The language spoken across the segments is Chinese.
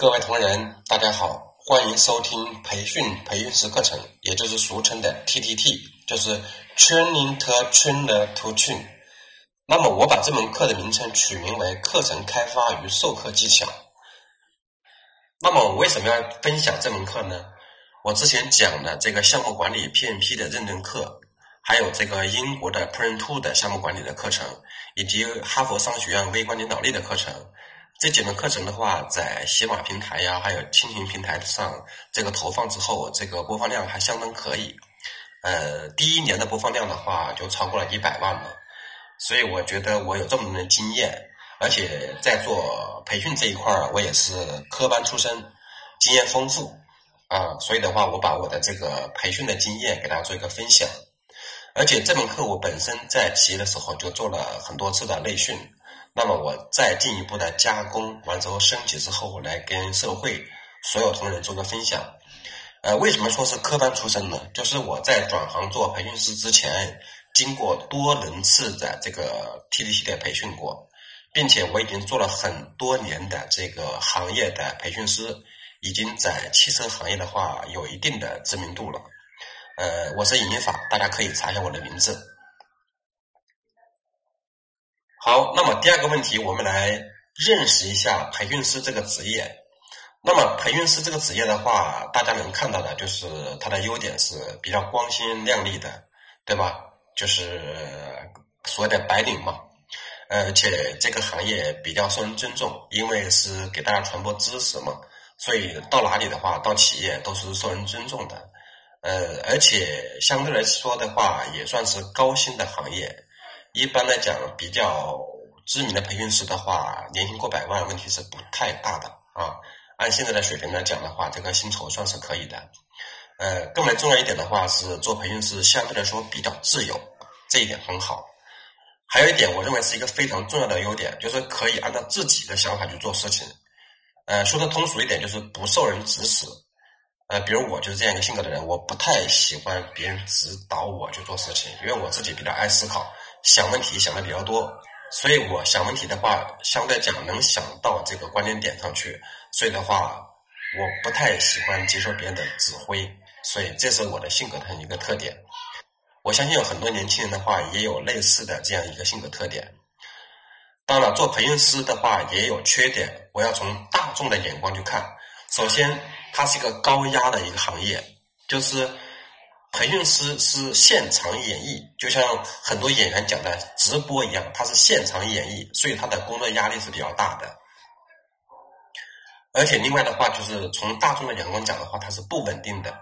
各位同仁，大家好，欢迎收听培训培训师课程，也就是俗称的 TTT，就是 Training to Trainer to Train。那么我把这门课的名称取名为课程开发与授课技巧。那么我为什么要分享这门课呢？我之前讲的这个项目管理 PMP 的认证课，还有这个英国的 p r i n t Two 的项目管理的课程，以及哈佛商学院微观领导力的课程。这几门课程的话，在喜马平台呀，还有蜻蜓平台上，这个投放之后，这个播放量还相当可以。呃，第一年的播放量的话，就超过了一百万了。所以我觉得我有这么多的经验，而且在做培训这一块儿，我也是科班出身，经验丰富啊。所以的话，我把我的这个培训的经验给大家做一个分享。而且这门课我本身在企业的时候就做了很多次的内训。那么我再进一步的加工完之后升级之后，来跟社会所有同仁做个分享。呃，为什么说是科班出身呢？就是我在转行做培训师之前，经过多轮次的这个 TDT 的培训过，并且我已经做了很多年的这个行业的培训师，已经在汽车行业的话有一定的知名度了。呃，我是尹一法，大家可以查一下我的名字。好，那么第二个问题，我们来认识一下培训师这个职业。那么培训师这个职业的话，大家能看到的就是它的优点是比较光鲜亮丽的，对吧？就是所谓的白领嘛。而且这个行业比较受人尊重，因为是给大家传播知识嘛，所以到哪里的话，到企业都是受人尊重的。呃，而且相对来说的话，也算是高薪的行业。一般来讲，比较知名的培训师的话，年薪过百万问题是不太大的啊。按现在的水平来讲的话，这个薪酬算是可以的。呃，更为重要一点的话是，做培训师相对来说比较自由，这一点很好。还有一点，我认为是一个非常重要的优点，就是可以按照自己的想法去做事情。呃，说的通俗一点，就是不受人指使。呃，比如我就是这样一个性格的人，我不太喜欢别人指导我去做事情，因为我自己比较爱思考。想问题想的比较多，所以我想问题的话，相对讲能想到这个关键点上去，所以的话，我不太喜欢接受别人的指挥，所以这是我的性格的一个特点。我相信有很多年轻人的话，也有类似的这样一个性格特点。当然，做培训师的话也有缺点，我要从大众的眼光去看。首先，它是一个高压的一个行业，就是。培训师是现场演绎，就像很多演员讲的直播一样，他是现场演绎，所以他的工作压力是比较大的。而且另外的话，就是从大众的眼光讲的话，它是不稳定的。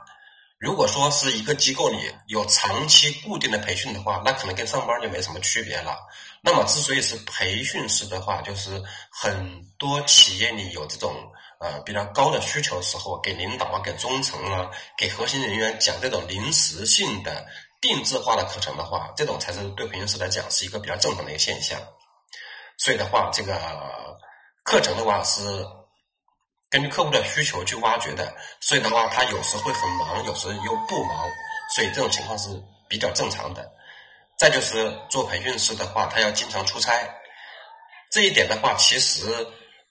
如果说是一个机构里有长期固定的培训的话，那可能跟上班就没什么区别了。那么之所以是培训师的话，就是很多企业里有这种。呃，比较高的需求的时候，给领导啊，给中层啊，给核心人员讲这种临时性的定制化的课程的话，这种才是对培训师来讲是一个比较正常的一个现象。所以的话，这个课程的话是根据客户的需求去挖掘的。所以的话，他有时会很忙，有时又不忙，所以这种情况是比较正常的。再就是做培训师的话，他要经常出差，这一点的话，其实。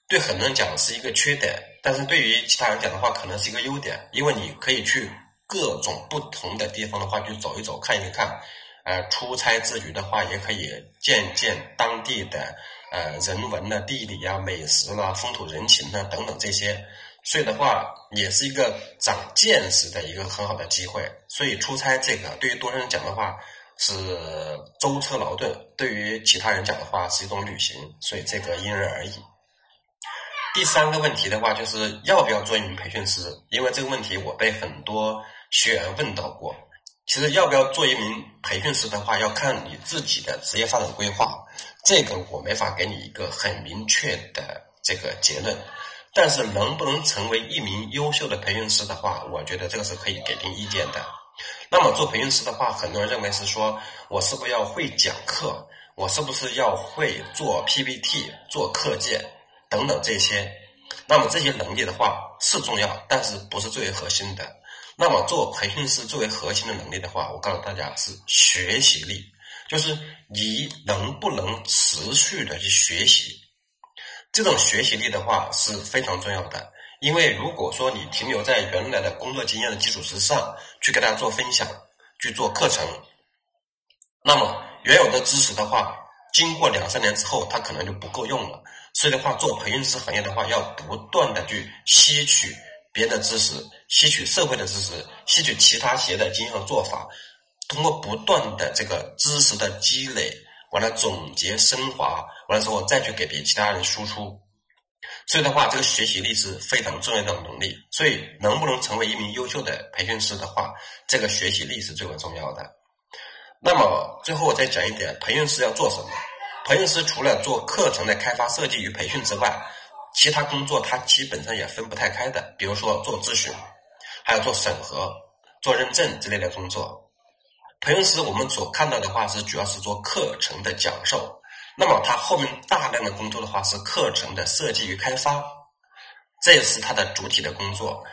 对很多人讲是一个缺点，但是对于其他人讲的话，可能是一个优点，因为你可以去各种不同的地方的话去走一走、看一看，呃，出差之余的话，也可以见见当地的呃人文的地理啊、美食啦、风土人情啊等等这些，所以的话也是一个长见识的一个很好的机会。所以出差这个对于多人讲的话是舟车劳顿，对于其他人讲的话是一种旅行，所以这个因人而异。第三个问题的话，就是要不要做一名培训师？因为这个问题我被很多学员问到过。其实要不要做一名培训师的话，要看你自己的职业发展规划。这个我没法给你一个很明确的这个结论。但是能不能成为一名优秀的培训师的话，我觉得这个是可以给定意见的。那么做培训师的话，很多人认为是说我是不是要会讲课？我是不是要会做 PPT、做课件？等等这些，那么这些能力的话是重要，但是不是最为核心的。那么做培训师最为核心的能力的话，我告诉大家是学习力，就是你能不能持续的去学习。这种学习力的话是非常重要的，因为如果说你停留在原来的工作经验的基础之上去给大家做分享、去做课程，那么原有的知识的话，经过两三年之后，它可能就不够用了。所以的话，做培训师行业的话，要不断的去吸取别的知识，吸取社会的知识，吸取其他企业的经验和做法，通过不断的这个知识的积累，完了总结升华，完了之后再去给别其他人输出。所以的话，这个学习力是非常重要的能力。所以，能不能成为一名优秀的培训师的话，这个学习力是最为重要的。那么，最后我再讲一点，培训师要做什么？培训师除了做课程的开发、设计与培训之外，其他工作他基本上也分不太开的。比如说做咨询，还有做审核、做认证之类的工作。培训师我们所看到的话是主要是做课程的讲授，那么他后面大量的工作的话是课程的设计与开发，这也是他的主体的工作。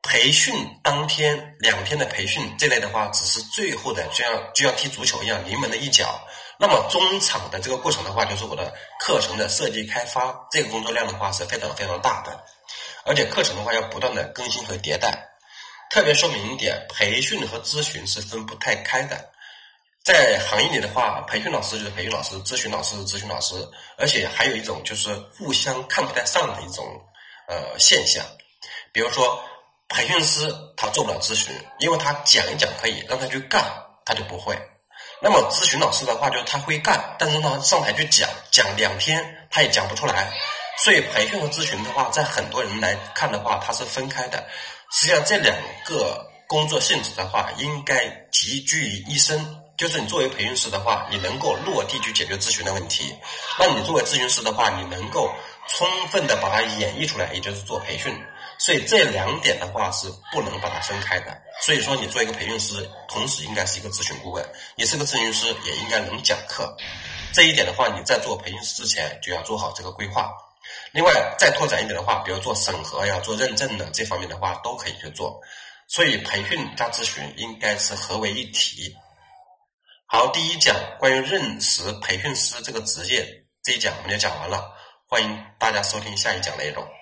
培训当天两天的培训这类的话，只是最后的，就像就像踢足球一样，临门的一脚。那么中场的这个过程的话，就是我的课程的设计开发，这个工作量的话是非常非常大的，而且课程的话要不断的更新和迭代。特别说明一点，培训和咨询是分不太开的。在行业里的话，培训老师就是培训老师，咨询老师是咨询老师，而且还有一种就是互相看不太上的一种呃现象，比如说。培训师他做不了咨询，因为他讲一讲可以，让他去干他就不会。那么咨询老师的话，就是他会干，但是呢上台去讲讲两天他也讲不出来。所以培训和咨询的话，在很多人来看的话，它是分开的。实际上这两个工作性质的话，应该集聚于一身。就是你作为培训师的话，你能够落地去解决咨询的问题；那你作为咨询师的话，你能够充分的把它演绎出来，也就是做培训。所以这两点的话是不能把它分开的。所以说，你做一个培训师，同时应该是一个咨询顾问；你是个咨询师，也应该能讲课。这一点的话，你在做培训师之前就要做好这个规划。另外，再拓展一点的话，比如做审核呀、做认证的这方面的话，都可以去做。所以，培训加咨询应该是合为一体。好，第一讲关于认识培训师这个职业这一讲我们就讲完了，欢迎大家收听下一讲内容。